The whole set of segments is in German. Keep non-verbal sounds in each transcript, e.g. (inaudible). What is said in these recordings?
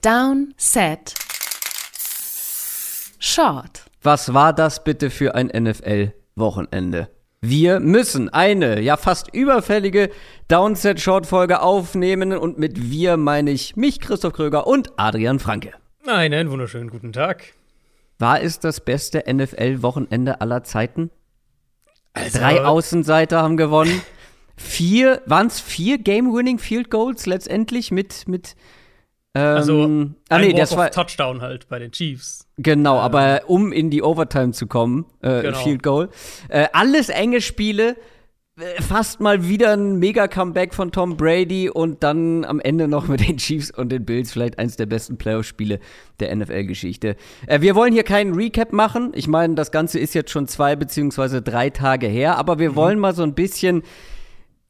Down, Set, Short. Was war das bitte für ein NFL-Wochenende? Wir müssen eine, ja fast überfällige Downset-Short-Folge aufnehmen und mit wir meine ich mich, Christoph Kröger und Adrian Franke. Einen wunderschönen guten Tag. War es das beste NFL-Wochenende aller Zeiten? Also, Drei Außenseiter haben gewonnen. Vier, waren es vier Game-Winning Field Goals letztendlich mit, mit also, ähm, ah, nee, das war Touchdown halt bei den Chiefs. Genau, ähm, aber um in die Overtime zu kommen, äh, genau. Field Goal. Äh, alles enge Spiele, äh, fast mal wieder ein Mega-Comeback von Tom Brady und dann am Ende noch mit den Chiefs und den Bills vielleicht eins der besten Playoff-Spiele der NFL-Geschichte. Äh, wir wollen hier keinen Recap machen. Ich meine, das Ganze ist jetzt schon zwei beziehungsweise drei Tage her, aber wir mhm. wollen mal so ein bisschen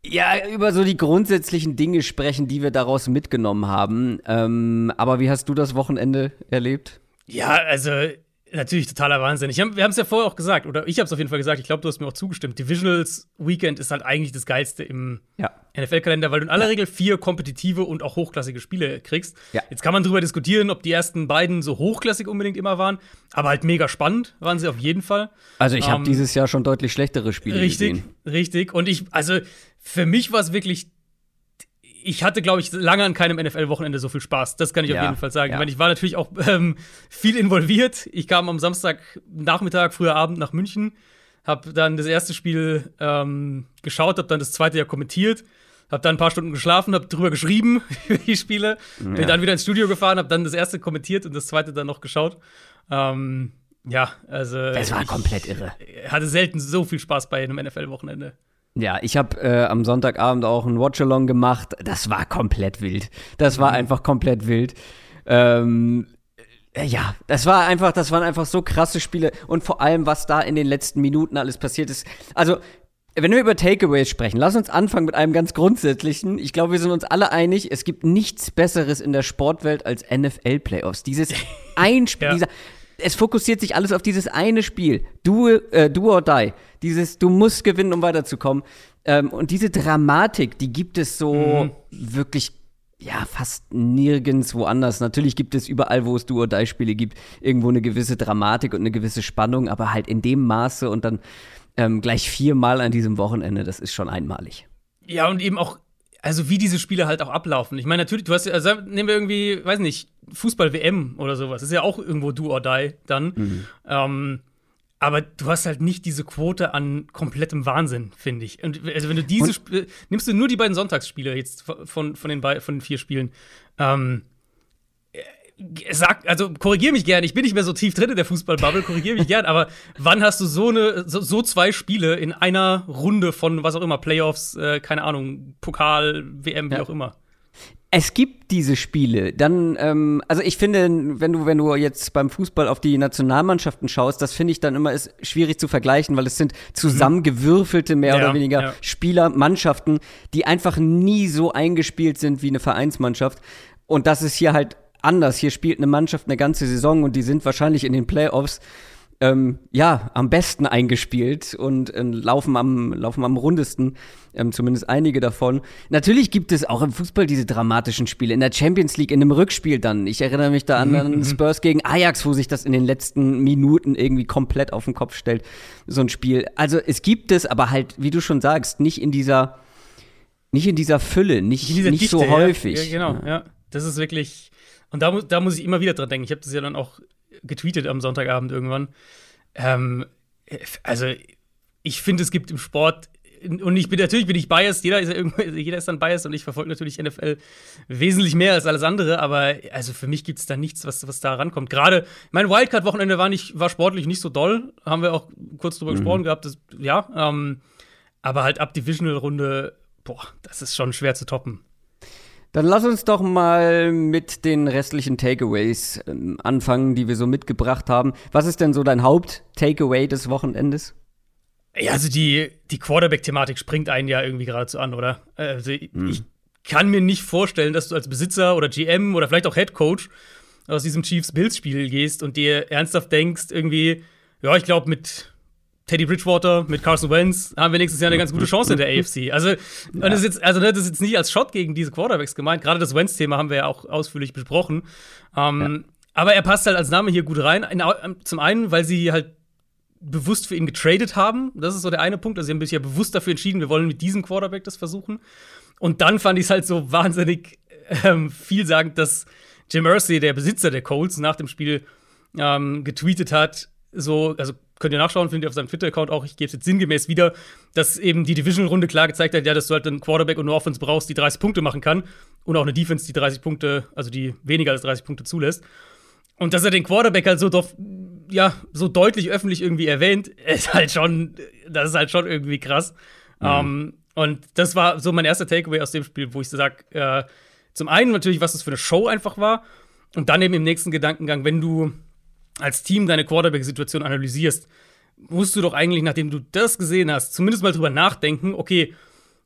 ja, über so die grundsätzlichen Dinge sprechen, die wir daraus mitgenommen haben. Ähm, aber wie hast du das Wochenende erlebt? Ja, also natürlich totaler Wahnsinn. Hab, wir haben es ja vorher auch gesagt, oder ich habe es auf jeden Fall gesagt, ich glaube, du hast mir auch zugestimmt. Divisionals Weekend ist halt eigentlich das Geilste im ja. NFL-Kalender, weil du in aller ja. Regel vier kompetitive und auch hochklassige Spiele kriegst. Ja. Jetzt kann man darüber diskutieren, ob die ersten beiden so hochklassig unbedingt immer waren, aber halt mega spannend waren sie auf jeden Fall. Also ich habe ähm, dieses Jahr schon deutlich schlechtere Spiele richtig, gesehen. Richtig, richtig. Und ich, also für mich war es wirklich ich hatte, glaube ich, lange an keinem NFL-Wochenende so viel Spaß. Das kann ich ja, auf jeden Fall sagen. Ja. Ich, meine, ich war natürlich auch (laughs) ähm, viel involviert. Ich kam am Samstagnachmittag, früher Abend nach München, habe dann das erste Spiel ähm, geschaut, habe dann das zweite ja kommentiert, habe dann ein paar Stunden geschlafen, habe drüber geschrieben (laughs) über die Spiele, ja. bin dann wieder ins Studio gefahren, habe dann das erste kommentiert und das zweite dann noch geschaut. Ähm, ja, also. Das war komplett irre. Hatte selten so viel Spaß bei einem NFL-Wochenende. Ja, ich habe äh, am Sonntagabend auch ein Watchalong gemacht. Das war komplett wild. Das war mhm. einfach komplett wild. Ähm, äh, ja, das war einfach, das waren einfach so krasse Spiele und vor allem, was da in den letzten Minuten alles passiert ist. Also, wenn wir über Takeaways sprechen, lass uns anfangen mit einem ganz grundsätzlichen. Ich glaube, wir sind uns alle einig, es gibt nichts Besseres in der Sportwelt als NFL-Playoffs. Dieses (laughs) Einspiel, ja. dieser es fokussiert sich alles auf dieses eine Spiel. Do, äh, do or die. Dieses, du musst gewinnen, um weiterzukommen. Ähm, und diese Dramatik, die gibt es so mhm. wirklich ja, fast nirgends woanders. Natürlich gibt es überall, wo es Do or Die Spiele gibt, irgendwo eine gewisse Dramatik und eine gewisse Spannung, aber halt in dem Maße und dann ähm, gleich viermal an diesem Wochenende, das ist schon einmalig. Ja, und eben auch also wie diese Spiele halt auch ablaufen. Ich meine, natürlich, du hast ja, also nehmen wir irgendwie, weiß nicht, Fußball-WM oder sowas. Das ist ja auch irgendwo do or die dann. Mhm. Ähm, aber du hast halt nicht diese Quote an komplettem Wahnsinn, finde ich. Und also wenn du diese Sp nimmst du nur die beiden Sonntagsspiele jetzt von, von, den, von den vier Spielen. Ähm, sag, also korrigier mich gern, ich bin nicht mehr so tief drin in der Fußballbubble, korrigier mich gern, aber wann hast du so eine, so, so, zwei Spiele in einer Runde von was auch immer, Playoffs, äh, keine Ahnung, Pokal, WM, wie ja. auch immer? Es gibt diese Spiele. Dann, ähm, also ich finde, wenn du, wenn du jetzt beim Fußball auf die Nationalmannschaften schaust, das finde ich dann immer ist schwierig zu vergleichen, weil es sind zusammengewürfelte mehr ja, oder weniger ja. Spieler, Mannschaften, die einfach nie so eingespielt sind wie eine Vereinsmannschaft. Und das ist hier halt anders. Hier spielt eine Mannschaft eine ganze Saison und die sind wahrscheinlich in den Playoffs ähm, ja am besten eingespielt und äh, laufen am laufen am rundesten, ähm, zumindest einige davon. Natürlich gibt es auch im Fußball diese dramatischen Spiele in der Champions League in einem Rückspiel dann. Ich erinnere mich da an, an mhm. Spurs gegen Ajax, wo sich das in den letzten Minuten irgendwie komplett auf den Kopf stellt, so ein Spiel. Also es gibt es, aber halt, wie du schon sagst, nicht in dieser nicht in dieser Fülle, nicht, nicht Dichte, so häufig. Ja, genau, ja. Das ist wirklich und da, da muss ich immer wieder dran denken. Ich habe das ja dann auch getweetet am Sonntagabend irgendwann. Ähm, also, ich finde, es gibt im Sport und ich bin natürlich bin ich biased, jeder ist, ja (laughs) jeder ist dann biased und ich verfolge natürlich NFL wesentlich mehr als alles andere, aber also für mich gibt es da nichts, was, was da rankommt. Gerade mein Wildcard-Wochenende war, war sportlich nicht so doll, haben wir auch kurz drüber mhm. gesprochen gehabt, das, ja, ähm, aber halt ab Divisional-Runde, boah, das ist schon schwer zu toppen. Dann lass uns doch mal mit den restlichen Takeaways ähm, anfangen, die wir so mitgebracht haben. Was ist denn so dein Haupt-Takeaway des Wochenendes? Ja, also die, die Quarterback-Thematik springt einen ja irgendwie geradezu an, oder? Also hm. ich kann mir nicht vorstellen, dass du als Besitzer oder GM oder vielleicht auch Head Coach aus diesem Chiefs-Bills-Spiel gehst und dir ernsthaft denkst, irgendwie, ja, ich glaube, mit Teddy Bridgewater mit Carson Wentz haben wir nächstes Jahr eine ganz gute Chance in der AFC. Also, ja. das ist jetzt, also ne, das ist jetzt nicht als Shot gegen diese Quarterbacks gemeint. Gerade das Wentz-Thema haben wir ja auch ausführlich besprochen. Ähm, ja. Aber er passt halt als Name hier gut rein. Zum einen, weil sie halt bewusst für ihn getradet haben. Das ist so der eine Punkt. Also, sie haben sich ja bewusst dafür entschieden, wir wollen mit diesem Quarterback das versuchen. Und dann fand ich es halt so wahnsinnig ähm, vielsagend, dass Jim Irsay, der Besitzer der Colts, nach dem Spiel ähm, getweetet hat, so, also könnt ihr nachschauen, findet ihr auf seinem Twitter-Account auch, ich gebe es jetzt sinngemäß wieder, dass eben die Division-Runde klar gezeigt hat, ja, dass du halt einen Quarterback und eine Offense brauchst, die 30 Punkte machen kann und auch eine Defense, die 30 Punkte, also die weniger als 30 Punkte zulässt. Und dass er den Quarterback halt so, doch, ja, so deutlich öffentlich irgendwie erwähnt, (laughs) ist halt schon, das ist halt schon irgendwie krass. Mhm. Um, ähm, und das war so mein erster Takeaway aus dem Spiel, wo ich sag, äh, zum einen natürlich, was das für eine Show einfach war. Und dann eben im nächsten Gedankengang, wenn du als Team deine Quarterback-Situation analysierst, musst du doch eigentlich, nachdem du das gesehen hast, zumindest mal drüber nachdenken, okay,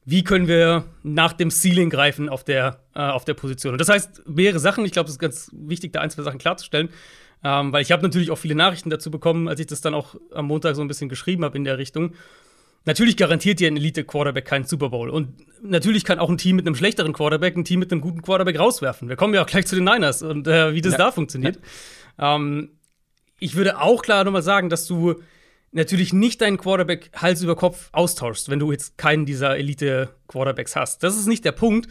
wie können wir nach dem Ceiling greifen auf der, äh, auf der Position. Und das heißt, mehrere Sachen, ich glaube, es ist ganz wichtig, da ein, zwei Sachen klarzustellen, ähm, weil ich habe natürlich auch viele Nachrichten dazu bekommen, als ich das dann auch am Montag so ein bisschen geschrieben habe in der Richtung. Natürlich garantiert dir ein Elite-Quarterback keinen Super Bowl. Und natürlich kann auch ein Team mit einem schlechteren Quarterback ein Team mit einem guten Quarterback rauswerfen. Wir kommen ja auch gleich zu den Niners und äh, wie das ja. da funktioniert. Ja. Ähm, ich würde auch klar nochmal sagen, dass du natürlich nicht deinen Quarterback Hals über Kopf austauschst, wenn du jetzt keinen dieser Elite-Quarterbacks hast. Das ist nicht der Punkt.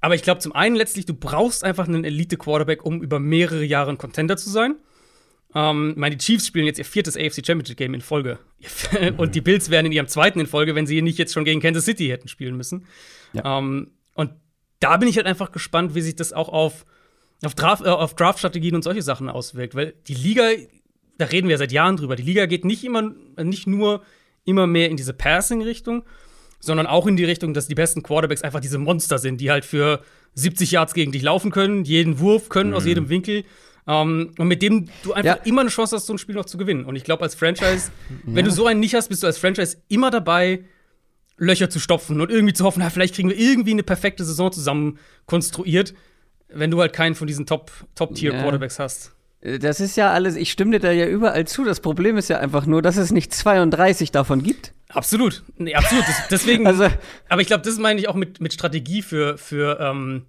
Aber ich glaube, zum einen letztlich, du brauchst einfach einen Elite-Quarterback, um über mehrere Jahre ein Contender zu sein. Ähm, meine Chiefs spielen jetzt ihr viertes AFC Championship Game in Folge. (laughs) und die Bills wären in ihrem zweiten in Folge, wenn sie nicht jetzt schon gegen Kansas City hätten spielen müssen. Ja. Ähm, und da bin ich halt einfach gespannt, wie sich das auch auf auf, Draft, äh, auf Draft-Strategien und solche Sachen auswirkt. Weil die Liga, da reden wir seit Jahren drüber, die Liga geht nicht immer, nicht nur immer mehr in diese Passing-Richtung, sondern auch in die Richtung, dass die besten Quarterbacks einfach diese Monster sind, die halt für 70 Yards gegen dich laufen können, jeden Wurf können mhm. aus jedem Winkel. Um, ähm, und mit dem du einfach ja. immer eine Chance hast, so ein Spiel noch zu gewinnen. Und ich glaube, als Franchise, ja. (laughs) wenn du so einen nicht hast, bist du als Franchise immer dabei, Löcher zu stopfen und irgendwie zu hoffen, na, vielleicht kriegen wir irgendwie eine perfekte Saison zusammen konstruiert wenn du halt keinen von diesen Top-Tier-Quarterbacks ja. hast. Äh, das ist ja alles, ich stimme dir da ja überall zu. Das Problem ist ja einfach nur, dass es nicht 32 davon gibt. Absolut. Nee, absolut. Das, deswegen, (laughs) also, aber ich glaube, das meine ich auch mit, mit Strategie für, für, ähm,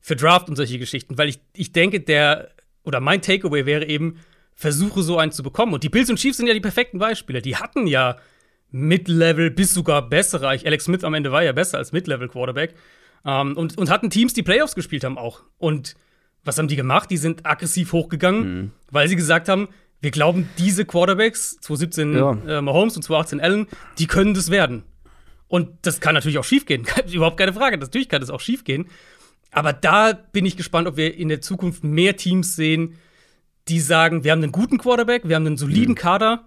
für Draft und solche Geschichten. Weil ich, ich denke, der, oder mein Takeaway wäre eben, versuche so einen zu bekommen. Und die Bills und Chiefs sind ja die perfekten Beispiele. Die hatten ja Mid-Level bis sogar bessere. Alex Smith am Ende war ja besser als Mid-Level-Quarterback. Ähm, und, und hatten Teams, die Playoffs gespielt haben auch. Und was haben die gemacht? Die sind aggressiv hochgegangen, mhm. weil sie gesagt haben, wir glauben, diese Quarterbacks, 2017 ja. äh, Mahomes und 2018 Allen, die können das werden. Und das kann natürlich auch schiefgehen. (laughs) Überhaupt keine Frage. Natürlich kann das auch schiefgehen. Aber da bin ich gespannt, ob wir in der Zukunft mehr Teams sehen, die sagen, wir haben einen guten Quarterback, wir haben einen soliden mhm. Kader.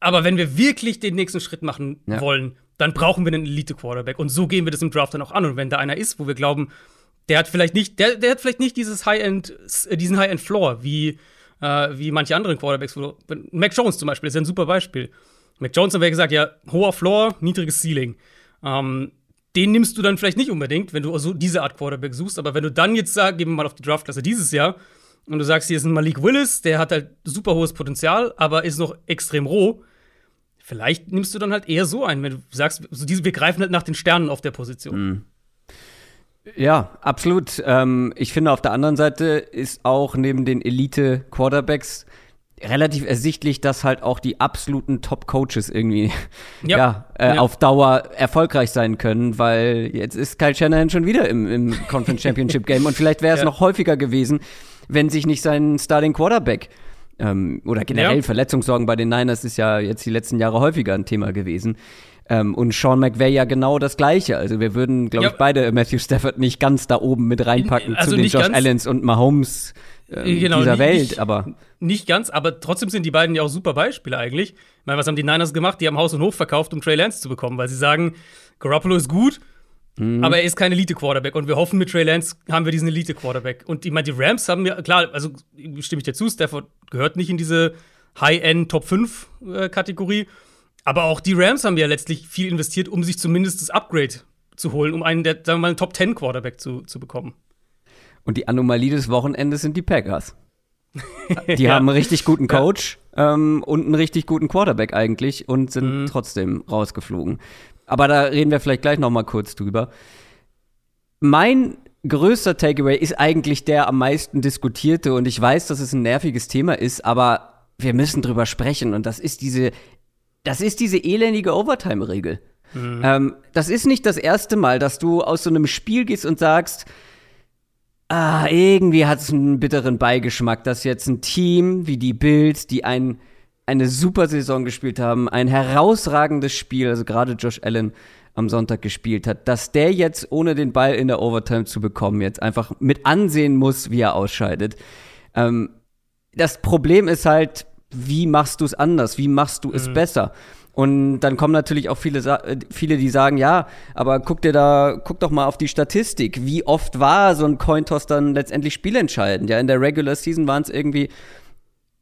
Aber wenn wir wirklich den nächsten Schritt machen ja. wollen, dann brauchen wir einen Elite-Quarterback. Und so gehen wir das im Draft dann auch an. Und wenn da einer ist, wo wir glauben, der hat vielleicht nicht, der, der hat vielleicht nicht dieses High-End, äh, diesen High-End-Floor, wie, äh, wie manche anderen Quarterbacks. Mac Jones zum Beispiel ist ja ein super Beispiel. Mac Jones haben wir gesagt, ja, hoher Floor, niedriges Ceiling. Ähm, den nimmst du dann vielleicht nicht unbedingt, wenn du so diese Art Quarterback suchst. Aber wenn du dann jetzt sagst, gehen wir mal auf die Draftklasse dieses Jahr, und du sagst, hier ist ein Malik Willis, der hat halt super hohes Potenzial, aber ist noch extrem roh, Vielleicht nimmst du dann halt eher so ein, wenn du sagst, so diese, wir greifen halt nach den Sternen auf der Position. Mhm. Ja, absolut. Ähm, ich finde, auf der anderen Seite ist auch neben den Elite-Quarterbacks relativ ersichtlich, dass halt auch die absoluten Top-Coaches irgendwie ja, ja, äh, ja, auf Dauer erfolgreich sein können, weil jetzt ist Kyle Shanahan schon wieder im, im Conference Championship Game und vielleicht wäre es ja. noch häufiger gewesen, wenn sich nicht sein Starting Quarterback ähm, oder generell ja. Verletzungssorgen bei den Niners ist ja jetzt die letzten Jahre häufiger ein Thema gewesen. Ähm, und Sean McVay ja genau das Gleiche. Also wir würden, glaube ja. ich, beide Matthew Stafford nicht ganz da oben mit reinpacken also zu den Josh Allens und Mahomes äh, genau, dieser Welt, nicht, aber nicht ganz, aber trotzdem sind die beiden ja auch super Beispiele eigentlich. Ich meine, was haben die Niners gemacht? Die haben Haus und Hof verkauft, um Trey Lance zu bekommen, weil sie sagen, Garoppolo ist gut, Mhm. Aber er ist kein Elite-Quarterback und wir hoffen, mit Trey Lance haben wir diesen Elite-Quarterback. Und ich meine, die Rams haben ja, klar, also stimme ich dir zu, Stafford gehört nicht in diese High-End Top 5-Kategorie. Äh, aber auch die Rams haben ja letztlich viel investiert, um sich zumindest das Upgrade zu holen, um einen, der, sagen wir mal, einen Top 10 Quarterback zu, zu bekommen. Und die Anomalie des Wochenendes sind die Packers. (laughs) die ja. haben einen richtig guten Coach. ähm, und einen richtig guten Quarterback eigentlich und sind mhm. trotzdem rausgeflogen. Aber da reden wir vielleicht gleich noch mal kurz drüber. Mein größter Takeaway ist eigentlich der am meisten diskutierte und ich weiß, dass es ein nerviges Thema ist, aber wir müssen drüber sprechen und das ist diese, das ist diese elendige Overtime-Regel. Mhm. Ähm, das ist nicht das erste Mal, dass du aus so einem Spiel gehst und sagst, ah, irgendwie hat es einen bitteren Beigeschmack, dass jetzt ein Team wie die Bills, die ein, eine super Saison gespielt haben, ein herausragendes Spiel, also gerade Josh Allen am Sonntag gespielt hat, dass der jetzt ohne den Ball in der Overtime zu bekommen, jetzt einfach mit ansehen muss, wie er ausscheidet. Ähm, das Problem ist halt, wie machst du es anders? Wie machst du es mhm. besser? Und dann kommen natürlich auch viele, viele, die sagen, ja, aber guck dir da, guck doch mal auf die Statistik. Wie oft war so ein Cointoss dann letztendlich spielentscheidend? Ja, in der Regular Season waren es irgendwie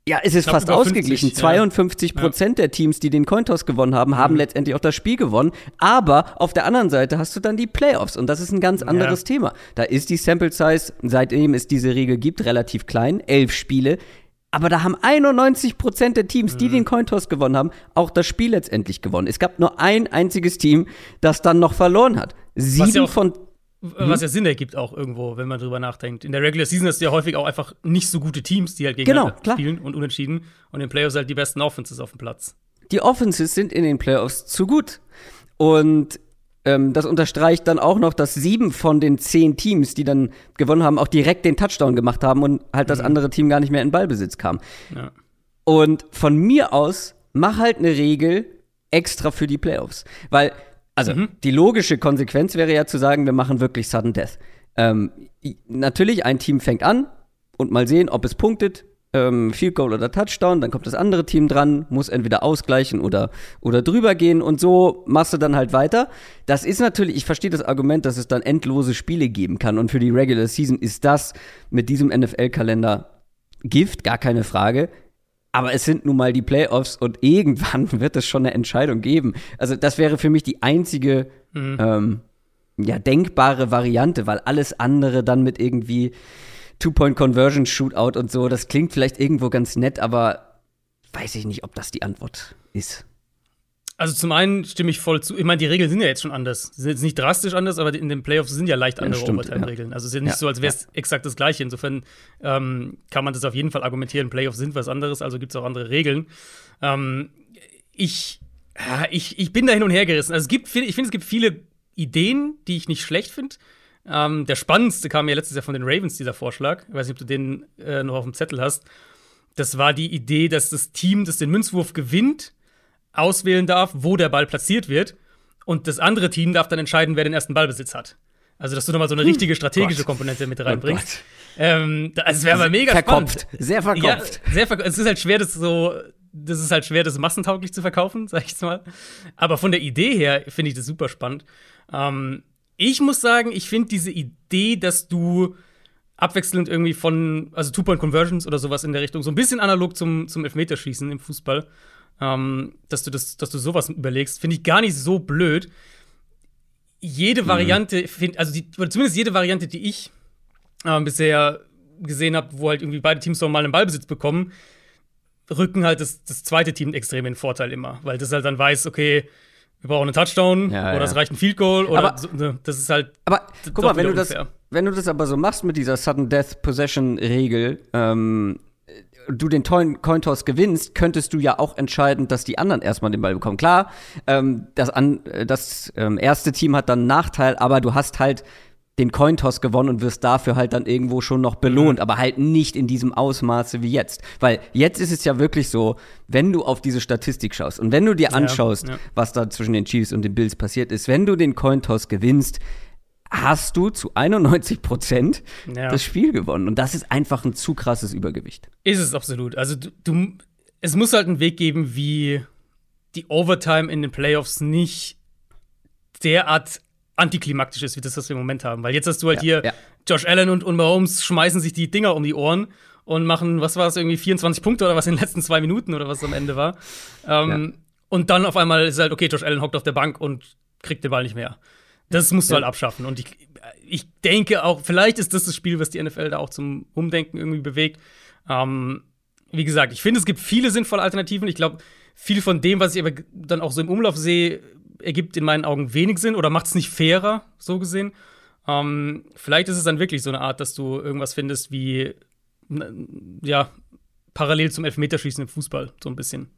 ja, es ist fast ausgeglichen. 50, 52 Prozent ja. der Teams, die den Cointoss gewonnen haben, haben mhm. letztendlich auch das Spiel gewonnen. Aber auf der anderen Seite hast du dann die Playoffs und das ist ein ganz anderes ja. Thema. Da ist die Sample Size, seitdem es diese Regel gibt, relativ klein. Elf Spiele. Aber da haben 91 Prozent der Teams, die mhm. den Cointoss gewonnen haben, auch das Spiel letztendlich gewonnen. Es gab nur ein einziges Team, das dann noch verloren hat. Sieben ja von was ja Sinn ergibt auch irgendwo, wenn man drüber nachdenkt. In der Regular Season hast du ja häufig auch einfach nicht so gute Teams, die halt gegeneinander genau, spielen und unentschieden. Und in den Playoffs halt die besten Offenses auf dem Platz. Die Offenses sind in den Playoffs zu gut. Und ähm, das unterstreicht dann auch noch, dass sieben von den zehn Teams, die dann gewonnen haben, auch direkt den Touchdown gemacht haben und halt mhm. das andere Team gar nicht mehr in Ballbesitz kam. Ja. Und von mir aus, mach halt eine Regel extra für die Playoffs. Weil, also, mhm. die logische Konsequenz wäre ja zu sagen, wir machen wirklich Sudden Death. Ähm, natürlich, ein Team fängt an und mal sehen, ob es punktet ähm, Field Goal oder Touchdown, dann kommt das andere Team dran, muss entweder ausgleichen oder, oder drüber gehen und so machst du dann halt weiter. Das ist natürlich, ich verstehe das Argument, dass es dann endlose Spiele geben kann und für die Regular Season ist das mit diesem NFL-Kalender Gift, gar keine Frage. Aber es sind nun mal die Playoffs und (laughs) irgendwann wird es schon eine Entscheidung geben. Also das wäre für mich die einzige mhm. ähm, ja, denkbare Variante, weil alles andere dann mit irgendwie Two-Point-Conversion-Shootout und so, das klingt vielleicht irgendwo ganz nett, aber weiß ich nicht, ob das die Antwort ist. Also zum einen stimme ich voll zu. Ich meine, die Regeln sind ja jetzt schon anders. Sie sind jetzt nicht drastisch anders, aber in den Playoffs sind ja leicht andere ja, Overtime-Regeln. Also es ist ja nicht ja, so, als wäre es ja. exakt das Gleiche. Insofern ähm, kann man das auf jeden Fall argumentieren. Playoffs sind was anderes, also gibt es auch andere Regeln. Ähm, ich, ich, ich bin da hin und her gerissen. Also es gibt, ich finde, es gibt viele Ideen, die ich nicht schlecht finde. Ähm, der spannendste kam ja letztes Jahr von den Ravens, dieser Vorschlag. Ich weiß nicht, ob du den äh, noch auf dem Zettel hast. Das war die Idee, dass das Team, das den Münzwurf gewinnt, auswählen darf, wo der Ball platziert wird. Und das andere Team darf dann entscheiden, wer den ersten Ballbesitz hat. Also, dass du nochmal so eine hm. richtige strategische Gott. Komponente mit reinbringst. Oh ähm, also, es wäre aber mega verkopft. spannend. Sehr verkopft. Ja, sehr verkopft. Es ist halt schwer, das so. Das ist halt schwer, das massentauglich zu verkaufen, (laughs) sag ich jetzt mal. Aber von der Idee her finde ich das super spannend. Ähm, ich muss sagen, ich finde diese Idee, dass du abwechselnd irgendwie von, also Two-Point-Conversions oder sowas in der Richtung, so ein bisschen analog zum, zum Elfmeterschießen im Fußball, ähm, dass du das, dass du sowas überlegst, finde ich gar nicht so blöd. Jede mhm. Variante, find, also die, oder zumindest jede Variante, die ich äh, bisher gesehen habe, wo halt irgendwie beide Teams noch mal einen Ballbesitz bekommen, rücken halt das, das zweite Team extrem in den Vorteil immer, weil das halt dann weiß, okay, wir brauchen einen Touchdown ja, oder ja. es reicht ein Field Goal oder aber, so, ne, das ist halt. Aber guck mal, wenn du, das, wenn du das aber so machst mit dieser Sudden Death Possession Regel, ähm, du den Coin Toss gewinnst, könntest du ja auch entscheiden, dass die anderen erstmal den Ball bekommen. Klar, ähm, das, an, das ähm, erste Team hat dann einen Nachteil, aber du hast halt den Cointoss gewonnen und wirst dafür halt dann irgendwo schon noch belohnt, mhm. aber halt nicht in diesem Ausmaße wie jetzt. Weil jetzt ist es ja wirklich so, wenn du auf diese Statistik schaust und wenn du dir anschaust, ja, ja. was da zwischen den Chiefs und den Bills passiert ist, wenn du den Cointoss gewinnst, hast du zu 91 Prozent ja. das Spiel gewonnen. Und das ist einfach ein zu krasses Übergewicht. Ist es absolut. Also du, du es muss halt einen Weg geben, wie die Overtime in den Playoffs nicht derart antiklimaktisch ist, wie das, was wir im Moment haben. Weil jetzt hast du halt ja, hier ja. Josh Allen und, und Mahomes schmeißen sich die Dinger um die Ohren und machen, was war es, irgendwie 24 Punkte oder was in den letzten zwei Minuten oder was am Ende war. Ähm. Und dann auf einmal ist halt, okay, Josh Allen hockt auf der Bank und kriegt den Ball nicht mehr. Das musst du halt abschaffen. Und ich, ich denke auch, vielleicht ist das das Spiel, was die NFL da auch zum Umdenken irgendwie bewegt. Ähm, wie gesagt, ich finde, es gibt viele sinnvolle Alternativen. Ich glaube, viel von dem, was ich aber dann auch so im Umlauf sehe, ergibt in meinen Augen wenig Sinn oder macht es nicht fairer, so gesehen. Ähm, vielleicht ist es dann wirklich so eine Art, dass du irgendwas findest wie, ja, parallel zum Elfmeterschießen im Fußball, so ein bisschen.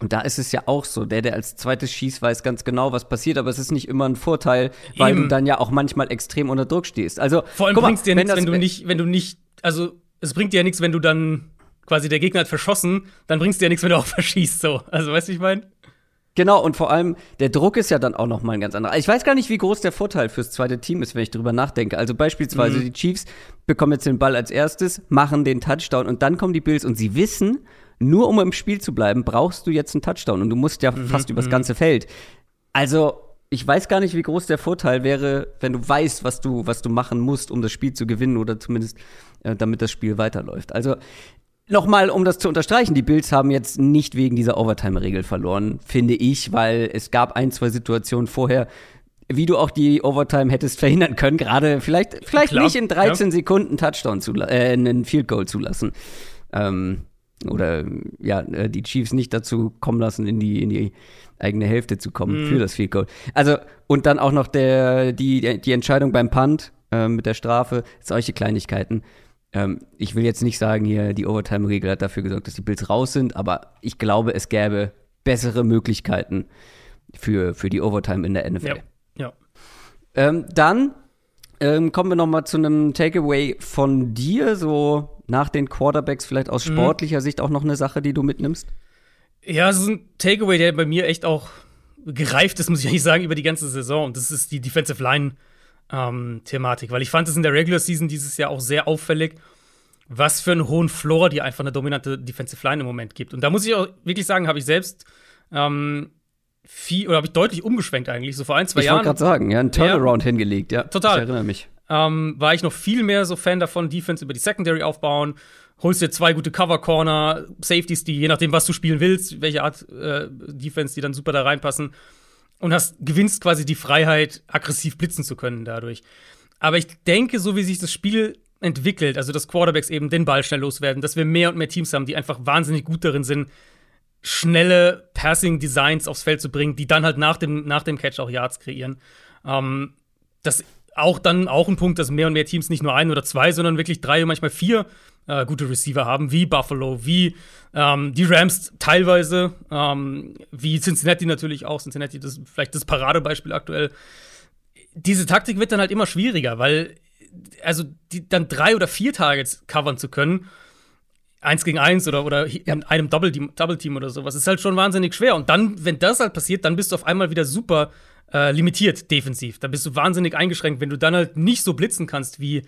Und da ist es ja auch so, der, der als zweites schießt, weiß ganz genau, was passiert, aber es ist nicht immer ein Vorteil, weil Eben. du dann ja auch manchmal extrem unter Druck stehst. Also vor allem bringt es dir nichts, wenn du nicht, wenn du nicht, also es bringt dir ja nichts, wenn du dann quasi der Gegner hat verschossen, dann bringst dir ja nichts, wenn du auch (laughs) verschießt. So, also weißt du, ich meine? Genau, und vor allem, der Druck ist ja dann auch noch mal ein ganz anderer. Ich weiß gar nicht, wie groß der Vorteil fürs zweite Team ist, wenn ich drüber nachdenke. Also beispielsweise mhm. die Chiefs bekommen jetzt den Ball als erstes, machen den Touchdown und dann kommen die Bills und sie wissen, nur um im Spiel zu bleiben, brauchst du jetzt einen Touchdown und du musst ja mhm, fast übers mhm. ganze Feld. Also, ich weiß gar nicht, wie groß der Vorteil wäre, wenn du weißt, was du, was du machen musst, um das Spiel zu gewinnen oder zumindest äh, damit das Spiel weiterläuft. Also, Nochmal, um das zu unterstreichen, die Bills haben jetzt nicht wegen dieser Overtime-Regel verloren, finde ich, weil es gab ein, zwei Situationen vorher, wie du auch die Overtime hättest verhindern können, gerade vielleicht, vielleicht Klar, nicht in 13 ja. Sekunden Touchdown zu, äh, einen Field Goal zulassen. Ähm, oder ja, äh, die Chiefs nicht dazu kommen lassen, in die, in die eigene Hälfte zu kommen mhm. für das Field Goal. Also, und dann auch noch der, die, die Entscheidung beim Punt äh, mit der Strafe, solche Kleinigkeiten. Ähm, ich will jetzt nicht sagen, hier die Overtime-Regel hat dafür gesorgt, dass die Bills raus sind, aber ich glaube, es gäbe bessere Möglichkeiten für, für die Overtime in der NFL. Ja. ja. Ähm, dann ähm, kommen wir noch mal zu einem Takeaway von dir, so nach den Quarterbacks, vielleicht aus mhm. sportlicher mhm. Sicht auch noch eine Sache, die du mitnimmst? Ja, es ist ein Takeaway, der bei mir echt auch gereift ist, muss ich eigentlich sagen, über die ganze Saison. Und das ist die Defensive Line ähm, weil ich fand es in der Regular Season dieses Jahr auch sehr auffällig, was für einen hohen Floor die einfach eine dominante Defensive Line im Moment gibt. Und da muss ich auch wirklich sagen, habe ich selbst ähm, viel oder habe ich deutlich umgeschwenkt eigentlich, so vor ein, zwei ich Jahren. Ich wollte gerade sagen, ja, einen Turnaround ja, hingelegt, ja. Total. Ich erinnere mich. Ähm, war ich noch viel mehr so Fan davon, Defense über die Secondary aufbauen, holst dir zwei gute Cover Corner, Safeties, die je nachdem, was du spielen willst, welche Art äh, Defense, die dann super da reinpassen und hast gewinnst quasi die Freiheit, aggressiv blitzen zu können dadurch. Aber ich denke, so wie sich das Spiel entwickelt, also dass Quarterbacks eben den Ball schnell loswerden, dass wir mehr und mehr Teams haben, die einfach wahnsinnig gut darin sind, schnelle Passing-Designs aufs Feld zu bringen, die dann halt nach dem, nach dem Catch auch Yards kreieren. Ähm, das auch dann auch ein Punkt, dass mehr und mehr Teams nicht nur ein oder zwei, sondern wirklich drei, manchmal vier äh, gute Receiver haben, wie Buffalo, wie ähm, die Rams teilweise, ähm, wie Cincinnati natürlich auch. Cincinnati, das ist vielleicht das Paradebeispiel aktuell. Diese Taktik wird dann halt immer schwieriger, weil also die, dann drei oder vier Targets covern zu können, eins gegen eins oder, oder in einem Double Team, Double Team oder sowas, ist halt schon wahnsinnig schwer. Und dann, wenn das halt passiert, dann bist du auf einmal wieder super äh, limitiert defensiv. Da bist du wahnsinnig eingeschränkt, wenn du dann halt nicht so blitzen kannst, wie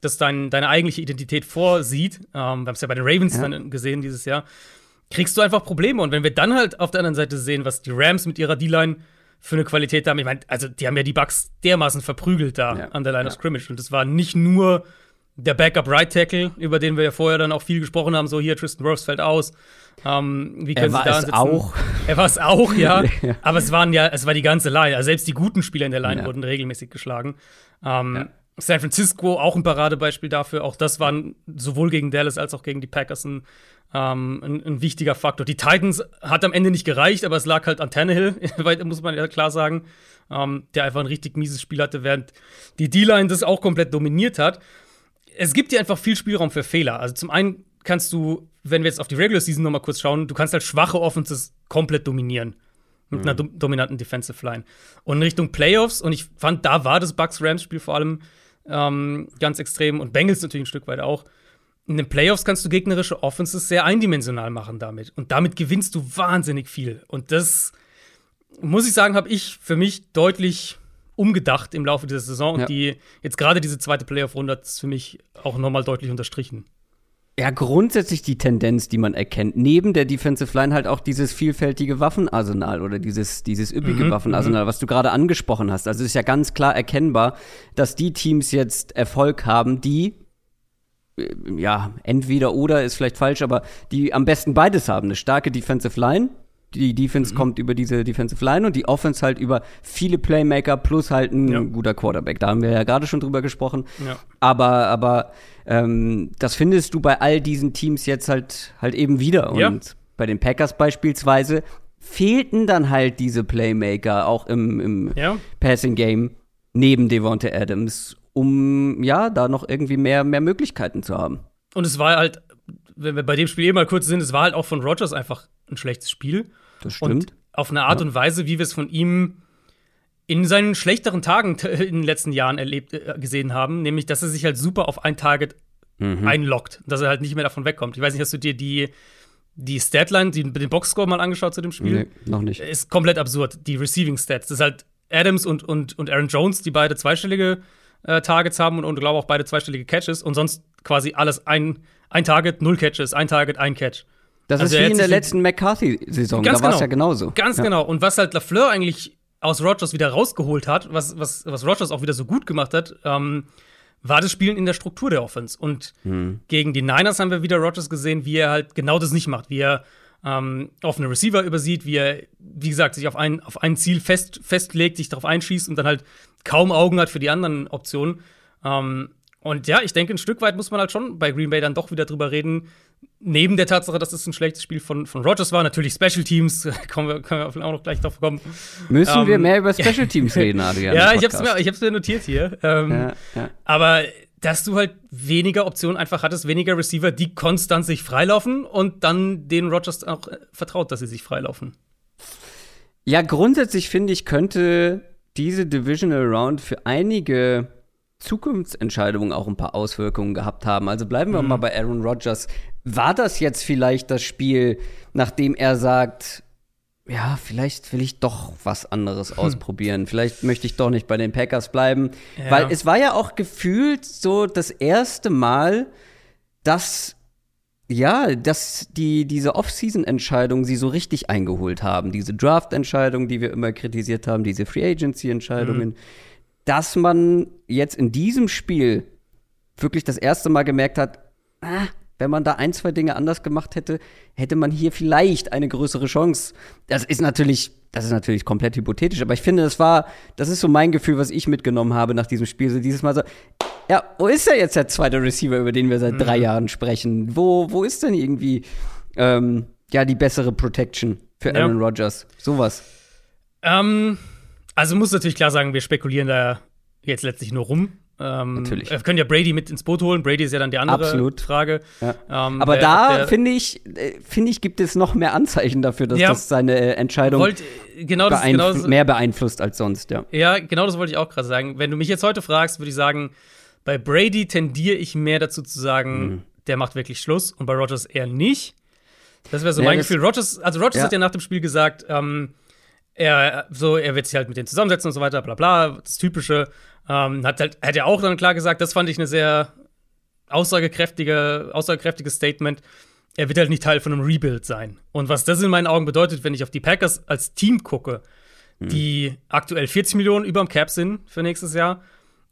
das dein, deine eigentliche Identität vorsieht. Ähm, wir haben es ja bei den Ravens ja. dann gesehen dieses Jahr. Kriegst du einfach Probleme. Und wenn wir dann halt auf der anderen Seite sehen, was die Rams mit ihrer D-Line für eine Qualität haben, ich meine, also die haben ja die Bugs dermaßen verprügelt da ja. an der Line of Scrimmage. Und das war nicht nur der Backup Right Tackle, über den wir ja vorher dann auch viel gesprochen haben, so hier Tristan Rose fällt aus. Ähm, wie können er war Sie da es auch. Er war es auch, ja. (laughs) ja. Aber es waren ja, es war die ganze Line. Also selbst die guten Spieler in der Line ja. wurden regelmäßig geschlagen. Ähm, ja. San Francisco auch ein Paradebeispiel dafür. Auch das waren sowohl gegen Dallas als auch gegen die Packers ein, ähm, ein, ein, wichtiger Faktor. Die Titans hat am Ende nicht gereicht, aber es lag halt an Tannehill, (laughs) muss man ja klar sagen, ähm, der einfach ein richtig mieses Spiel hatte, während die D-Line das auch komplett dominiert hat es gibt dir einfach viel Spielraum für Fehler. Also zum einen kannst du, wenn wir jetzt auf die Regular Season noch mal kurz schauen, du kannst halt schwache Offenses komplett dominieren mit mhm. einer do dominanten Defensive Line. Und in Richtung Playoffs, und ich fand, da war das Bucks-Rams-Spiel vor allem ähm, ganz extrem und Bengals natürlich ein Stück weit auch. In den Playoffs kannst du gegnerische Offenses sehr eindimensional machen damit. Und damit gewinnst du wahnsinnig viel. Und das, muss ich sagen, habe ich für mich deutlich umgedacht im Laufe dieser Saison. Und ja. die jetzt gerade diese zweite Playoff-Runde hat es für mich auch nochmal deutlich unterstrichen. Ja, grundsätzlich die Tendenz, die man erkennt, neben der Defensive Line halt auch dieses vielfältige Waffenarsenal oder dieses, dieses üppige mhm, Waffenarsenal, mhm. was du gerade angesprochen hast. Also es ist ja ganz klar erkennbar, dass die Teams jetzt Erfolg haben, die äh, ja, entweder oder ist vielleicht falsch, aber die am besten beides haben. Eine starke Defensive Line, Die Defense mhm. kommt über diese Defensive Line und die Offense halt über viele Playmaker plus halt ein ja. guter Quarterback. Da haben wir ja gerade schon drüber gesprochen. Ja. Aber, aber ähm, das findest du bei all diesen Teams jetzt halt, halt eben wieder. Und ja. bei den Packers beispielsweise fehlten dann halt diese Playmaker auch im, im Passing Game neben Devonta Adams, um ja da noch irgendwie mehr, mehr Möglichkeiten zu haben. Und es war halt, wenn wir bei dem Spiel eh mal kurz sind, es war halt auch von Rogers einfach ein schlechtes Spiel. Das stimmt. Und auf eine Art ja. und Weise, wie wir es von ihm in seinen schlechteren Tagen in den letzten Jahren erlebt, äh, gesehen haben, nämlich, dass er sich halt super auf ein Target mhm. einloggt, dass er halt nicht mehr davon wegkommt. Ich weiß nicht, hast du dir die, die Statline, die, den Boxscore mal angeschaut zu dem Spiel? Nee, noch nicht. Ist komplett absurd, die Receiving Stats. Das ist halt Adams und, und, und Aaron Jones, die beide zweistellige äh, Targets haben und, und glaube auch beide zweistellige Catches und sonst quasi alles ein, ein Target, null Catches, ein Target, ein Catch. Das also ist wie in der letzten McCarthy-Saison, da war es genau. ja genauso. Ganz ja. genau. Und was halt LaFleur eigentlich aus Rogers wieder rausgeholt hat, was, was, was Rogers auch wieder so gut gemacht hat, ähm, war das Spielen in der Struktur der Offense. Und hm. gegen die Niners haben wir wieder Rogers gesehen, wie er halt genau das nicht macht, wie er ähm, offene Receiver übersieht, wie er, wie gesagt, sich auf ein, auf ein Ziel fest, festlegt, sich darauf einschießt und dann halt kaum Augen hat für die anderen Optionen. Ähm, und ja, ich denke, ein Stück weit muss man halt schon bei Green Bay dann doch wieder drüber reden. Neben der Tatsache, dass es ein schlechtes Spiel von, von Rogers war, natürlich Special Teams, (laughs) kommen wir, können wir auch noch gleich drauf kommen. Müssen ähm, wir mehr über (laughs) Special Teams reden, Adrian? ja, ich hab's, mir, ich hab's mir notiert hier. Ähm, ja, ja. Aber dass du halt weniger Optionen einfach hattest, weniger Receiver, die konstant sich freilaufen und dann den Rogers auch äh, vertraut, dass sie sich freilaufen. Ja, grundsätzlich finde ich, könnte diese Divisional Round für einige Zukunftsentscheidungen auch ein paar Auswirkungen gehabt haben. Also bleiben wir mhm. mal bei Aaron Rodgers. War das jetzt vielleicht das Spiel, nachdem er sagt, ja, vielleicht will ich doch was anderes hm. ausprobieren. Vielleicht möchte ich doch nicht bei den Packers bleiben. Ja. Weil es war ja auch gefühlt so das erste Mal, dass ja, dass die, diese Off-Season-Entscheidungen sie so richtig eingeholt haben. Diese Draft-Entscheidungen, die wir immer kritisiert haben, diese Free Agency-Entscheidungen, mhm. dass man jetzt in diesem Spiel wirklich das erste Mal gemerkt hat, ah, wenn man da ein, zwei Dinge anders gemacht hätte, hätte man hier vielleicht eine größere Chance. Das ist natürlich, das ist natürlich komplett hypothetisch, aber ich finde, das war, das ist so mein Gefühl, was ich mitgenommen habe nach diesem Spiel. So dieses Mal so, ja, wo ist denn jetzt der zweite Receiver, über den wir seit mhm. drei Jahren sprechen? Wo, wo ist denn irgendwie, ähm, ja, die bessere Protection für Aaron ja. Rodgers? Sowas. Ähm, also muss natürlich klar sagen, wir spekulieren da jetzt letztlich nur rum. Ähm, Natürlich. Wir können ja Brady mit ins Boot holen. Brady ist ja dann die andere Absolut. Frage. Ja. Ähm, Aber da finde ich, äh, finde ich, gibt es noch mehr Anzeichen dafür, dass ja, das seine äh, Entscheidung wollt, genau das, genau das, mehr beeinflusst als sonst. Ja. ja, genau das wollte ich auch gerade sagen. Wenn du mich jetzt heute fragst, würde ich sagen, bei Brady tendiere ich mehr dazu zu sagen, mhm. der macht wirklich Schluss und bei Rogers eher nicht. Das wäre so mein Gefühl. Rogers, also Rogers hat ja nach dem Spiel gesagt, ähm, er, so, er wird sich halt mit denen zusammensetzen und so weiter, bla bla, das Typische. Ähm, hat, halt, hat er auch dann klar gesagt, das fand ich eine sehr aussagekräftige, aussagekräftiges Statement. Er wird halt nicht Teil von einem Rebuild sein. Und was das in meinen Augen bedeutet, wenn ich auf die Packers als Team gucke, mhm. die aktuell 40 Millionen über dem Cap sind für nächstes Jahr,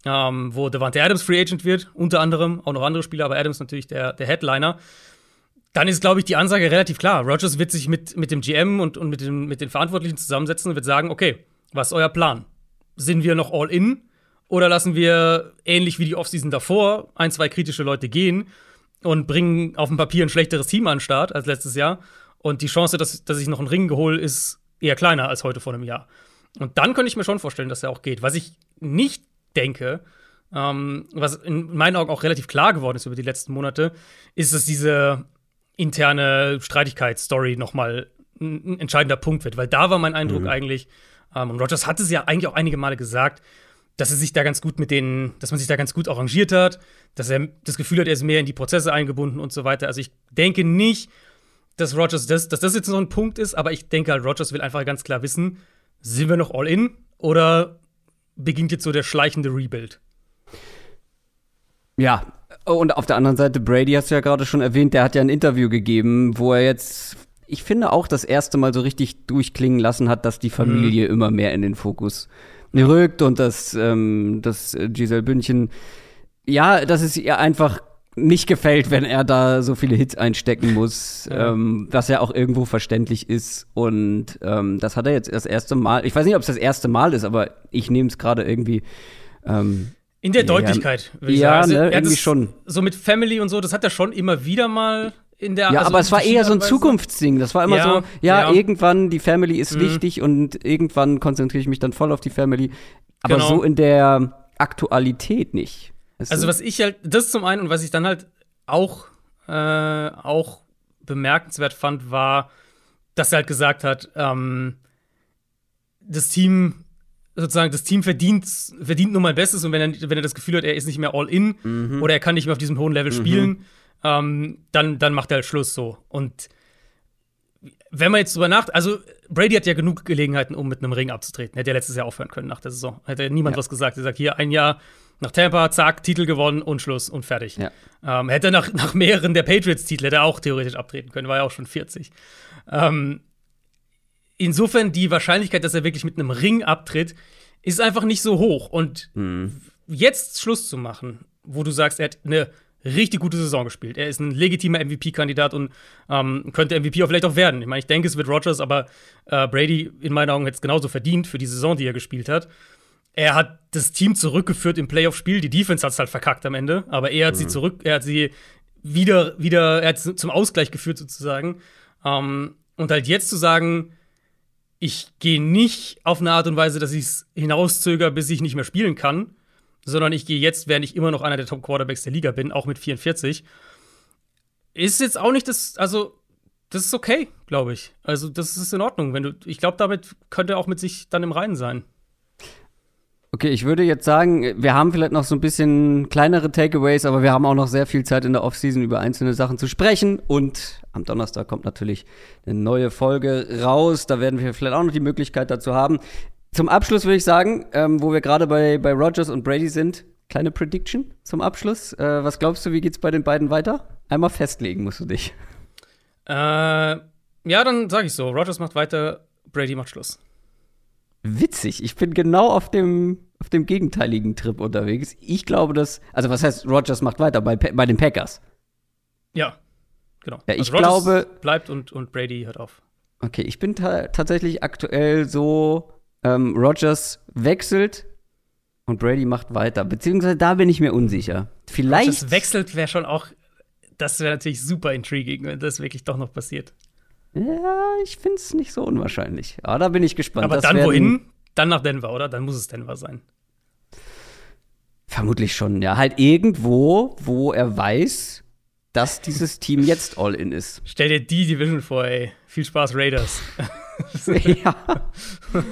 ähm, wo Devante Adams Free Agent wird, unter anderem, auch noch andere Spieler, aber Adams natürlich der, der Headliner. Dann ist, glaube ich, die Ansage relativ klar. Rogers wird sich mit, mit dem GM und, und mit, den, mit den Verantwortlichen zusammensetzen und wird sagen: Okay, was ist euer Plan? Sind wir noch all in? Oder lassen wir, ähnlich wie die Offseason davor, ein, zwei kritische Leute gehen und bringen auf dem Papier ein schlechteres Team an den Start als letztes Jahr? Und die Chance, dass, dass ich noch einen Ring gehole, ist eher kleiner als heute vor einem Jahr. Und dann könnte ich mir schon vorstellen, dass er auch geht. Was ich nicht denke, ähm, was in meinen Augen auch relativ klar geworden ist über die letzten Monate, ist, dass diese interne Streitigkeitsstory nochmal ein, ein entscheidender Punkt wird. Weil da war mein Eindruck mhm. eigentlich, ähm, und Rogers hatte es ja eigentlich auch einige Male gesagt, dass er sich da ganz gut mit denen, dass man sich da ganz gut arrangiert hat, dass er das Gefühl hat, er ist mehr in die Prozesse eingebunden und so weiter. Also ich denke nicht, dass Rogers das, dass das jetzt so ein Punkt ist, aber ich denke halt, Rogers will einfach ganz klar wissen, sind wir noch all in oder beginnt jetzt so der schleichende Rebuild? Ja, und auf der anderen Seite, Brady hast du ja gerade schon erwähnt, der hat ja ein Interview gegeben, wo er jetzt, ich finde auch das erste Mal so richtig durchklingen lassen hat, dass die Familie mhm. immer mehr in den Fokus rückt und dass, ähm, dass Giselle Bündchen, ja, dass es ihr einfach nicht gefällt, wenn er da so viele Hits einstecken muss, ja. ähm, was ja auch irgendwo verständlich ist. Und ähm, das hat er jetzt das erste Mal. Ich weiß nicht, ob es das erste Mal ist, aber ich nehme es gerade irgendwie. Ähm, in der Deutlichkeit, würde ich ja, sagen. Also, ne, irgendwie schon. So mit Family und so, das hat er schon immer wieder mal der. Ja, also aber es war eher so ein Zukunftsding. Das war immer ja, so, ja, ja, irgendwann die Family ist mhm. wichtig und irgendwann konzentriere ich mich dann voll auf die Family. Aber genau. so in der Aktualität nicht. Also, was ich halt, das zum einen und was ich dann halt auch, äh, auch bemerkenswert fand, war, dass er halt gesagt hat, ähm, das Team, sozusagen, das Team verdient, verdient nur mal Bestes und wenn er, wenn er das Gefühl hat, er ist nicht mehr all in mhm. oder er kann nicht mehr auf diesem hohen Level mhm. spielen, ähm, dann, dann macht er halt Schluss so. Und wenn man jetzt drüber nachdenkt, also Brady hat ja genug Gelegenheiten, um mit einem Ring abzutreten. Hätte ja letztes Jahr aufhören können nach der Saison. Hätte niemand ja. was gesagt. Er sagt, hier ein Jahr nach Tampa, zack, Titel gewonnen und Schluss und fertig. Ja. Ähm, hätte nach, nach mehreren der Patriots-Titel hätte er auch theoretisch abtreten können, war ja auch schon 40. Ähm, insofern die Wahrscheinlichkeit, dass er wirklich mit einem Ring abtritt, ist einfach nicht so hoch. Und mhm. jetzt Schluss zu machen, wo du sagst, er hat eine richtig gute Saison gespielt. Er ist ein legitimer MVP-Kandidat und ähm, könnte MVP auch vielleicht auch werden. Ich meine, ich denke, es wird Rogers, aber äh, Brady in meinen Augen hätte es genauso verdient für die Saison, die er gespielt hat er hat das Team zurückgeführt im Playoff-Spiel. Die Defense hat es halt verkackt am Ende, aber er hat mhm. sie zurück, er hat sie wieder, wieder, er hat zum Ausgleich geführt sozusagen. Ähm, und halt jetzt zu sagen, ich gehe nicht auf eine Art und Weise, dass ich es hinauszöger, bis ich nicht mehr spielen kann, sondern ich gehe jetzt, während ich immer noch einer der Top Quarterbacks der Liga bin, auch mit 44. Ist jetzt auch nicht das, also das ist okay, glaube ich. Also das ist in Ordnung, wenn du, ich glaube, damit könnte er auch mit sich dann im Reinen sein. Okay, ich würde jetzt sagen, wir haben vielleicht noch so ein bisschen kleinere Takeaways, aber wir haben auch noch sehr viel Zeit in der Offseason über einzelne Sachen zu sprechen. Und am Donnerstag kommt natürlich eine neue Folge raus. Da werden wir vielleicht auch noch die Möglichkeit dazu haben. Zum Abschluss würde ich sagen, ähm, wo wir gerade bei, bei Rogers und Brady sind, kleine Prediction zum Abschluss. Äh, was glaubst du, wie geht's bei den beiden weiter? Einmal festlegen musst du dich. Äh, ja, dann sage ich so. Rogers macht weiter, Brady macht Schluss witzig. Ich bin genau auf dem, auf dem gegenteiligen Trip unterwegs. Ich glaube, dass, also was heißt, Rogers macht weiter bei, bei den Packers? Ja, genau. Ja, ich also glaube. Bleibt und, und Brady hört auf. Okay, ich bin ta tatsächlich aktuell so, ähm, Rogers wechselt und Brady macht weiter. Beziehungsweise da bin ich mir unsicher. Vielleicht. Rogers wechselt wäre schon auch, das wäre natürlich super intriguing, wenn das wirklich doch noch passiert. Ja, ich finde es nicht so unwahrscheinlich. Aber da bin ich gespannt. Aber das dann wohin? Dann nach Denver, oder? Dann muss es Denver sein. Vermutlich schon, ja. Halt irgendwo, wo er weiß, dass dieses Team jetzt All-In ist. Stell dir die Division vor, ey. Viel Spaß, Raiders. (laughs) (laughs) ja.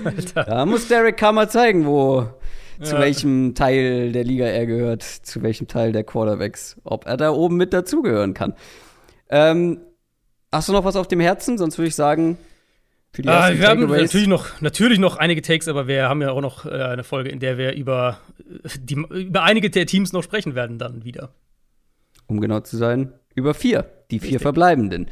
Alter. Da muss Derek Kammer zeigen, wo, ja. zu welchem Teil der Liga er gehört, zu welchem Teil der Quarterbacks, ob er da oben mit dazugehören kann. Ähm, Hast du noch was auf dem Herzen? Sonst würde ich sagen, für die äh, Wir haben natürlich noch, natürlich noch einige Takes, aber wir haben ja auch noch äh, eine Folge, in der wir über, äh, die, über einige der Teams noch sprechen werden, dann wieder. Um genau zu sein, über vier, die vier Richtig. verbleibenden.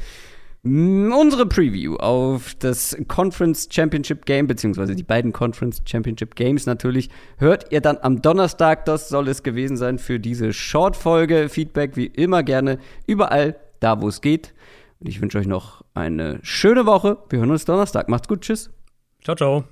Unsere Preview auf das Conference Championship Game, beziehungsweise die beiden Conference Championship Games natürlich, hört ihr dann am Donnerstag. Das soll es gewesen sein für diese Short-Folge. Feedback wie immer gerne überall da, wo es geht. Und ich wünsche euch noch eine schöne Woche. Wir hören uns Donnerstag. Macht's gut. Tschüss. Ciao, ciao.